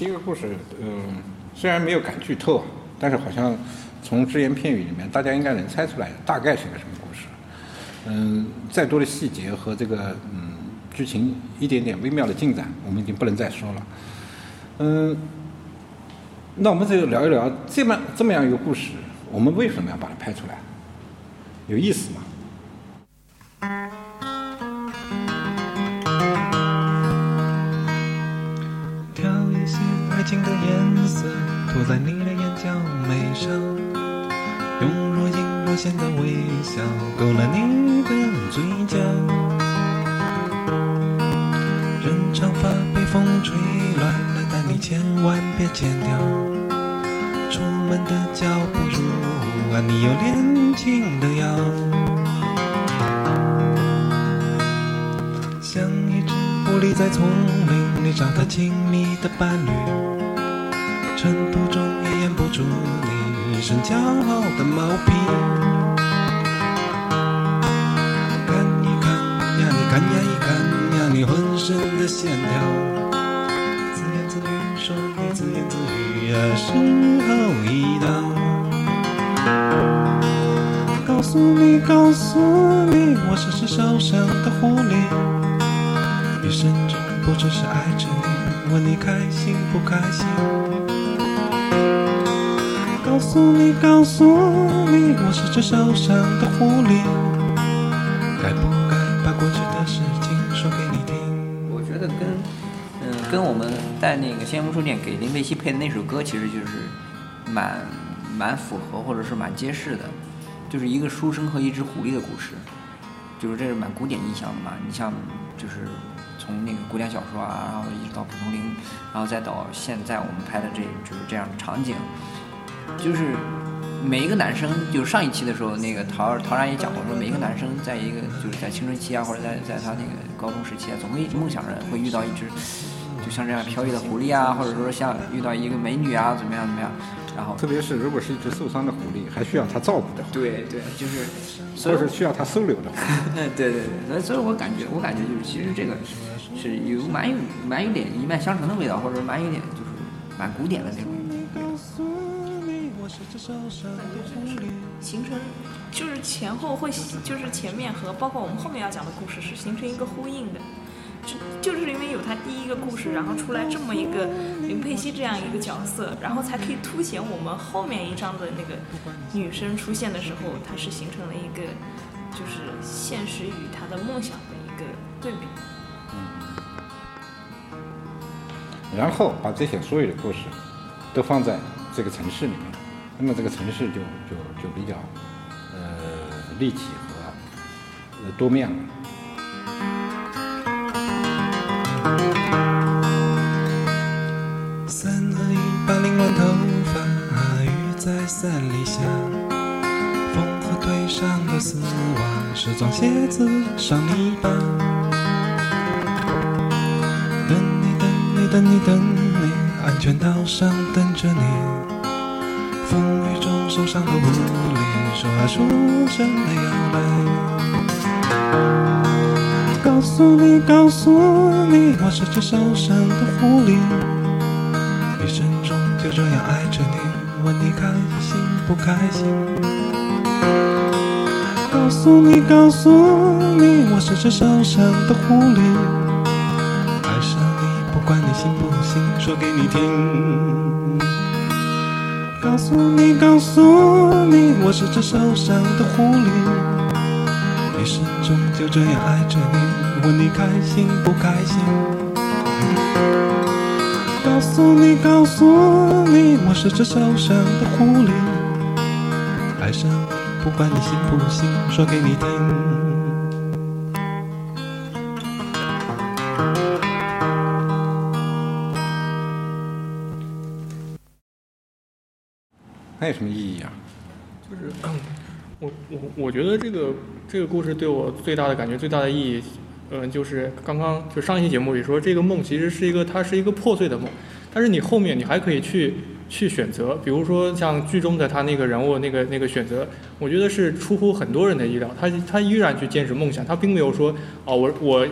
第一个故事，嗯，虽然没有敢剧透，但是好像从只言片语里面，大家应该能猜出来大概是个什么故事。嗯，再多的细节和这个嗯剧情一点点微妙的进展，我们已经不能再说了。嗯，那我们就聊一聊这么这么样一个故事，我们为什么要把它拍出来？有意思吗？上，用若隐若现的微笑勾勒你的嘴角。任长发被风吹乱了，但你千万别剪掉。出门的脚步如啊，你有年轻的腰。像一只狐狸在丛林里找到亲密的伴侣，尘土中也掩不住身骄傲的毛皮。看一看呀，你看呀一看呀，你浑身的线条，自言自语说你自言自语呀，时候已到。告诉你，告诉你，我是只受伤的狐狸。一生中不只是爱着你，问你开心不开心。告诉你，告诉你，我是只受伤的狐狸，该不该把过去的事情说给你听？我觉得跟嗯跟我们在那个先锋书店给林贝西配的那首歌，其实就是蛮蛮符合或者是蛮揭示的，就是一个书生和一只狐狸的故事，就是这是蛮古典意象的嘛。你像就是从那个古典小说啊，然后一直到蒲松龄，然后再到现在我们拍的这就是这样的场景，就是每一个男生，就上一期的时候，那个陶陶然也讲过，说每一个男生在一个就是在青春期啊，或者在在他那个高中时期啊，总会梦想着会遇到一只就像这样飘逸的狐狸啊，或者说像遇到一个美女啊，怎么样怎么样，然后特别是如果是一只受伤的狐狸，还需要他照顾的话，对对，就是所以或者是需要他收留的话，对对对，所以所以我感觉，我感觉就是其实这个是有蛮有蛮有点一脉相承的味道，或者蛮有点就是蛮古典的那种。形成就是前后会就是前面和包括我们后面要讲的故事是形成一个呼应的，就就是因为有他第一个故事，然后出来这么一个林佩熙这样一个角色，然后才可以凸显我们后面一章的那个女生出现的时候，它是形成了一个就是现实与她的梦想的一个对比。然后把这些所有的故事都放在这个城市里面，那么这个城市就就就比较呃立体和呃多面了。三二一，把凌乱头发雨在伞里下，风和腿上的丝袜，时装鞋子上泥巴。等你等你等你等你，安全岛上等着你。风雨中受伤的狐狸，说啊说真的要来。告诉你，告诉你，我是只受伤的狐狸。一生中就这样爱着你，问你开心不开心？告诉你，告诉你，我是只受伤的狐狸。爱上你，不管你信不信，说给你听。告诉你，告诉你，我是只受伤的狐狸。一生中就这样爱着你，问你开心不开心？告诉你，告诉你，我是只受伤的狐狸。爱上你，不管你信不信，说给你听。那有什么意义啊？就是我我我觉得这个这个故事对我最大的感觉最大的意义，嗯、就是刚刚就上一期节目里说，这个梦其实是一个它是一个破碎的梦，但是你后面你还可以去去选择，比如说像剧中的他那个人物那个那个选择，我觉得是出乎很多人的意料，他他依然去坚持梦想，他并没有说哦我我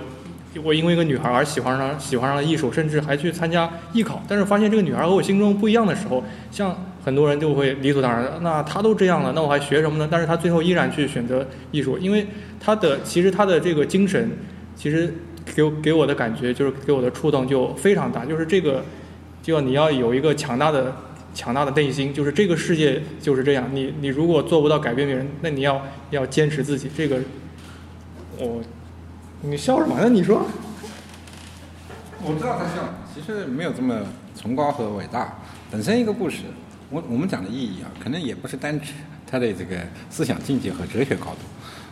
我因为一个女孩而喜欢上喜欢上了艺术，甚至还去参加艺考，但是发现这个女孩和我心中不一样的时候，像很多人就会理所当然的，那他都这样了，那我还学什么呢？但是他最后依然去选择艺术，因为他的其实他的这个精神，其实给给我的感觉就是给我的触动就非常大，就是这个，就要你要有一个强大的强大的内心，就是这个世界就是这样，你你如果做不到改变别人，那你要要坚持自己，这个我。你笑什么呢？你说，我知道他笑，其实没有这么崇高和伟大。本身一个故事，我我们讲的意义啊，可能也不是单指它的这个思想境界和哲学高度。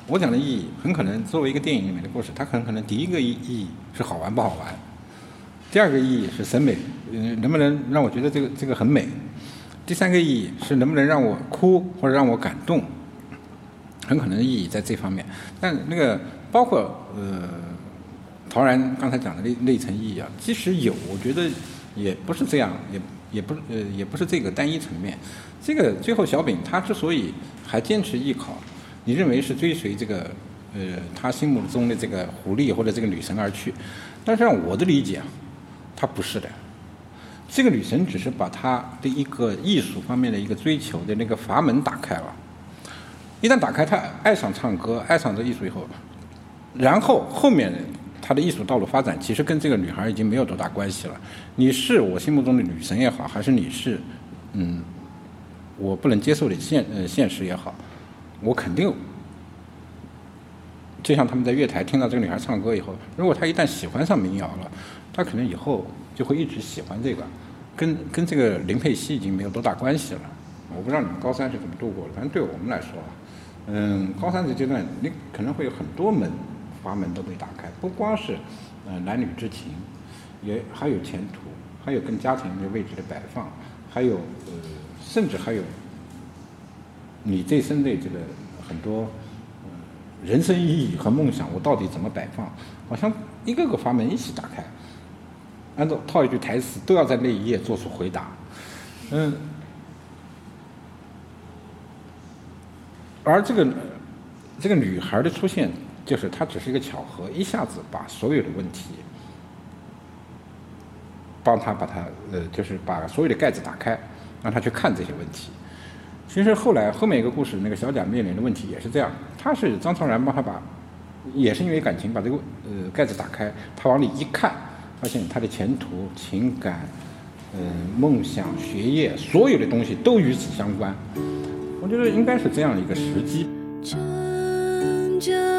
我讲的意义，很可能作为一个电影里面的故事，它很可能第一个意意义是好玩不好玩，第二个意义是审美，嗯，能不能让我觉得这个这个很美，第三个意义是能不能让我哭或者让我感动，很可能意义在这方面。但那个。包括呃，陶然刚才讲的那那层意义啊，即使有，我觉得也不是这样，也也不呃也不是这个单一层面。这个最后小丙他之所以还坚持艺考，你认为是追随这个呃他心目中的这个狐狸或者这个女神而去，但是按我的理解啊，他不是的。这个女神只是把他的一个艺术方面的一个追求的那个阀门打开了，一旦打开，他爱上唱歌，爱上这艺术以后。然后后面他的艺术道路发展，其实跟这个女孩已经没有多大关系了。你是我心目中的女神也好，还是你是，嗯，我不能接受的现现实也好，我肯定，就像他们在月台听到这个女孩唱歌以后，如果他一旦喜欢上民谣了，他可能以后就会一直喜欢这个，跟跟这个林佩熙已经没有多大关系了。我不知道你们高三是怎么度过的，反正对我们来说，嗯，高三这阶段你可能会有很多门。阀门都被打开，不光是呃男女之情，也还有前途，还有跟家庭的位置的摆放，还有呃甚至还有你这生的这个很多人生意义和梦想，我到底怎么摆放？好像一个个阀门一起打开，按照套一句台词，都要在那一页做出回答。嗯，而这个这个女孩的出现。就是它只是一个巧合，一下子把所有的问题，帮他把他呃，就是把所有的盖子打开，让他去看这些问题。其实后来后面一个故事，那个小贾面临的问题也是这样，他是张超然帮他把，也是因为感情把这个呃盖子打开，他往里一看，发现他的前途、情感、嗯梦想、学业，所有的东西都与此相关。我觉得应该是这样一个时机。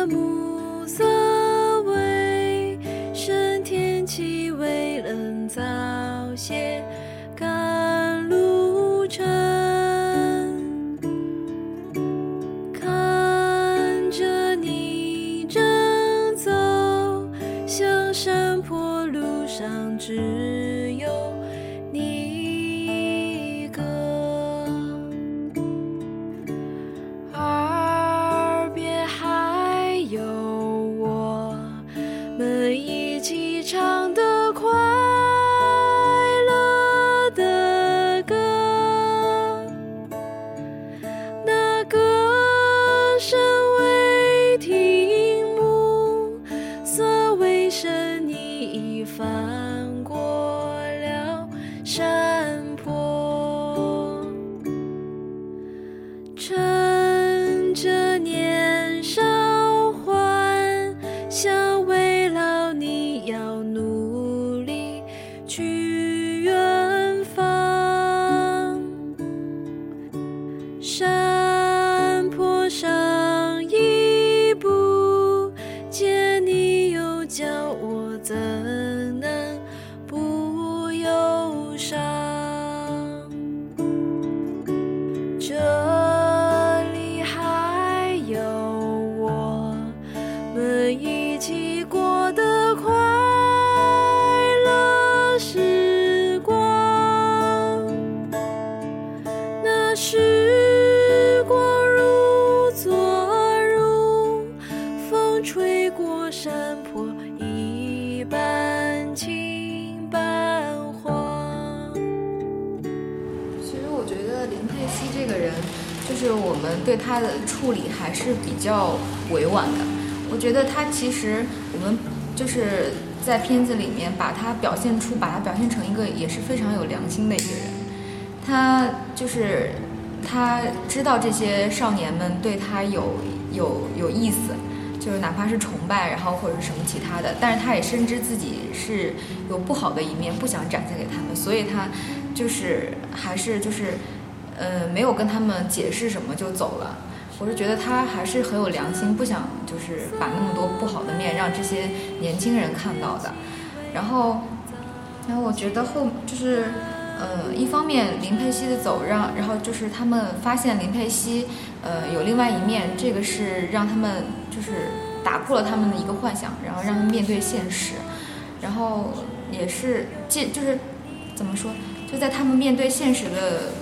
暮色微，深天气微冷，早些就我们对他的处理还是比较委婉的。我觉得他其实我们就是在片子里面把他表现出，把他表现成一个也是非常有良心的一个人。他就是他知道这些少年们对他有有有意思，就是哪怕是崇拜，然后或者是什么其他的，但是他也深知自己是有不好的一面，不想展现给他们，所以他就是还是就是呃没有跟他们解释什么就走了。我是觉得他还是很有良心，不想就是把那么多不好的面让这些年轻人看到的。然后，然后我觉得后就是，呃，一方面林佩熙的走让，然后就是他们发现林佩熙，呃，有另外一面，这个是让他们就是打破了他们的一个幻想，然后让他们面对现实，然后也是借就是怎么说，就在他们面对现实的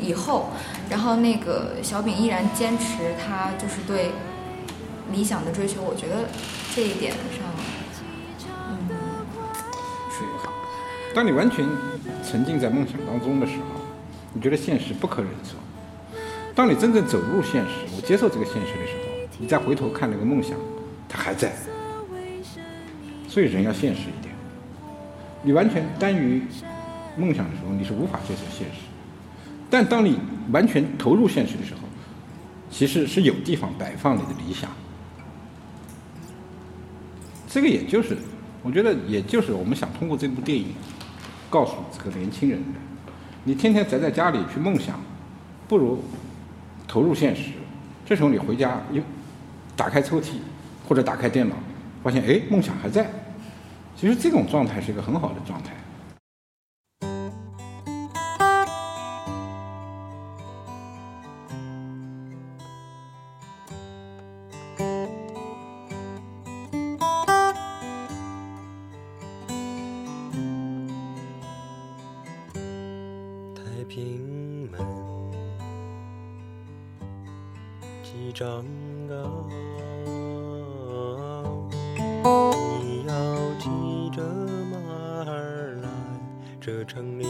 以后，然后那个小饼依然坚持他就是对理想的追求，我觉得这一点上，嗯，是好。当你完全沉浸在梦想当中的时候，你觉得现实不可忍受；当你真正走入现实，我接受这个现实的时候，你再回头看那个梦想，它还在。所以人要现实一点。你完全耽于梦想的时候，你是无法接受现实；但当你完全投入现实的时候，其实是有地方摆放你的理想。这个也就是，我觉得也就是我们想通过这部电影告诉这个年轻人的：你天天宅在家里去梦想，不如投入现实。这时候你回家一打开抽屉或者打开电脑，发现哎梦想还在。其实这种状态是一个很好的状态。平门，几丈高，你要骑着马儿来，这城里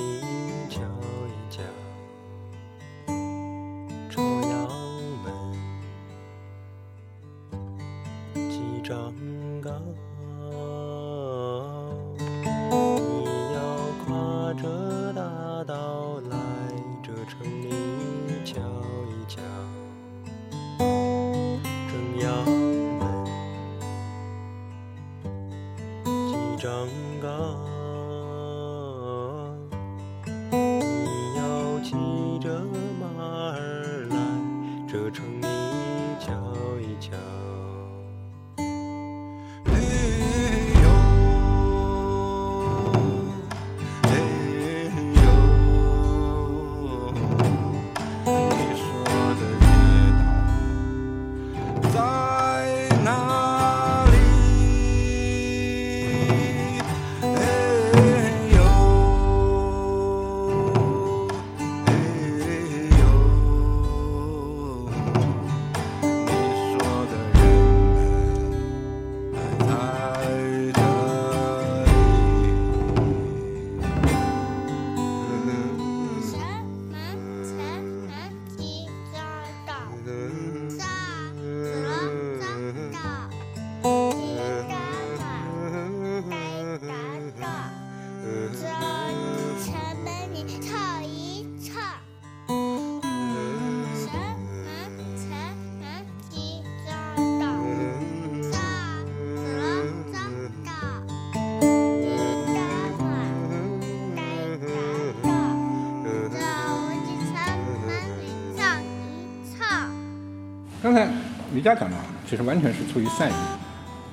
才李佳讲的，其实完全是出于善意，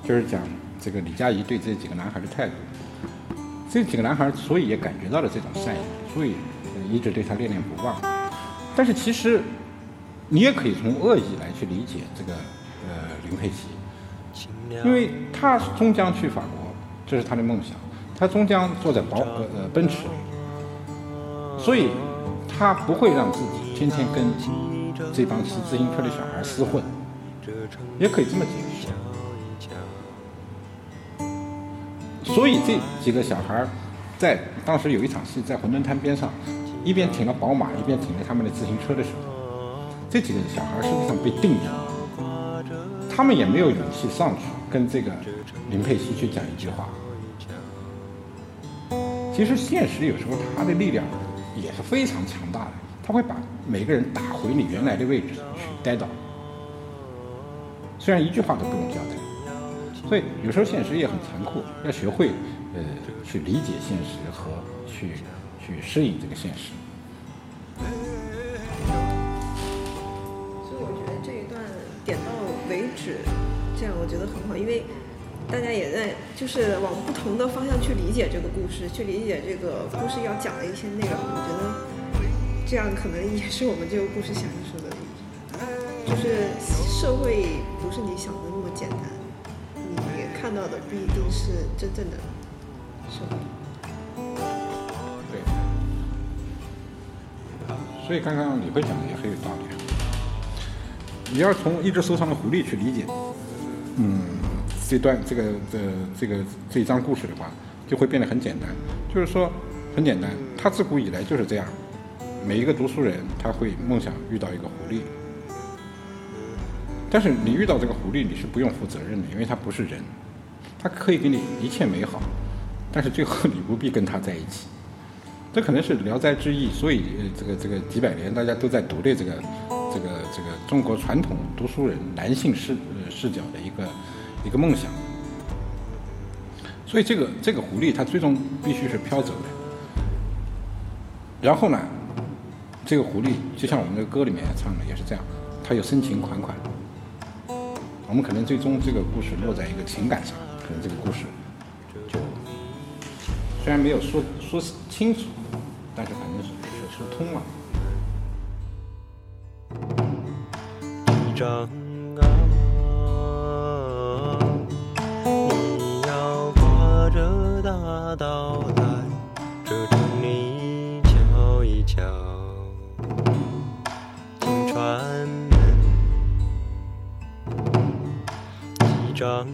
就是讲这个李佳怡对这几个男孩的态度。这几个男孩所以也感觉到了这种善意，所以呃一直对他恋恋不忘。但是其实你也可以从恶意来去理解这个呃林佩琪，因为他终将去法国，这是他的梦想，他终将坐在宝呃呃奔驰里，所以他不会让自己天天跟这帮骑自行车的小孩厮混，也可以这么解释。所以这几个小孩在当时有一场戏在馄饨摊边上，一边停了宝马，一边停了他们的自行车的时候，这几个小孩实际上被定住了，他们也没有勇气上去跟这个林佩西去讲一句话。其实现实有时候它的力量也是非常强大的，它会把每个人打回你原来的位置去待到。虽然一句话都不用交代，所以有时候现实也很残酷，要学会呃去理解现实和去去适应这个现实。所以我觉得这一段点到为止，这样我觉得很好，因为大家也在就是往不同的方向去理解这个故事，去理解这个故事要讲的一些内容。我觉得这样可能也是我们这个故事想要说的，就是社会不是你想的那么简单，你看到的不一定是真正的社会。所以刚刚李慧讲的也很有道理。你要从一只受伤的狐狸去理解，嗯，这段这个这这个这一章故事的话，就会变得很简单。就是说，很简单，他自古以来就是这样。每一个读书人他会梦想遇到一个狐狸，但是你遇到这个狐狸，你是不用负责任的，因为它不是人，它可以给你一切美好，但是最后你不必跟它在一起。这可能是《聊斋志异》，所以这个这个几百年大家都在读的这个这个这个中国传统读书人男性视视角的一个一个梦想。所以这个这个狐狸它最终必须是飘走的。然后呢，这个狐狸就像我们的歌里面唱的也是这样，它有深情款款。我们可能最终这个故事落在一个情感上，可能这个故事就虽然没有说说清楚，但是反正是是说通了。一张啊，你要跨着大道金川门，一张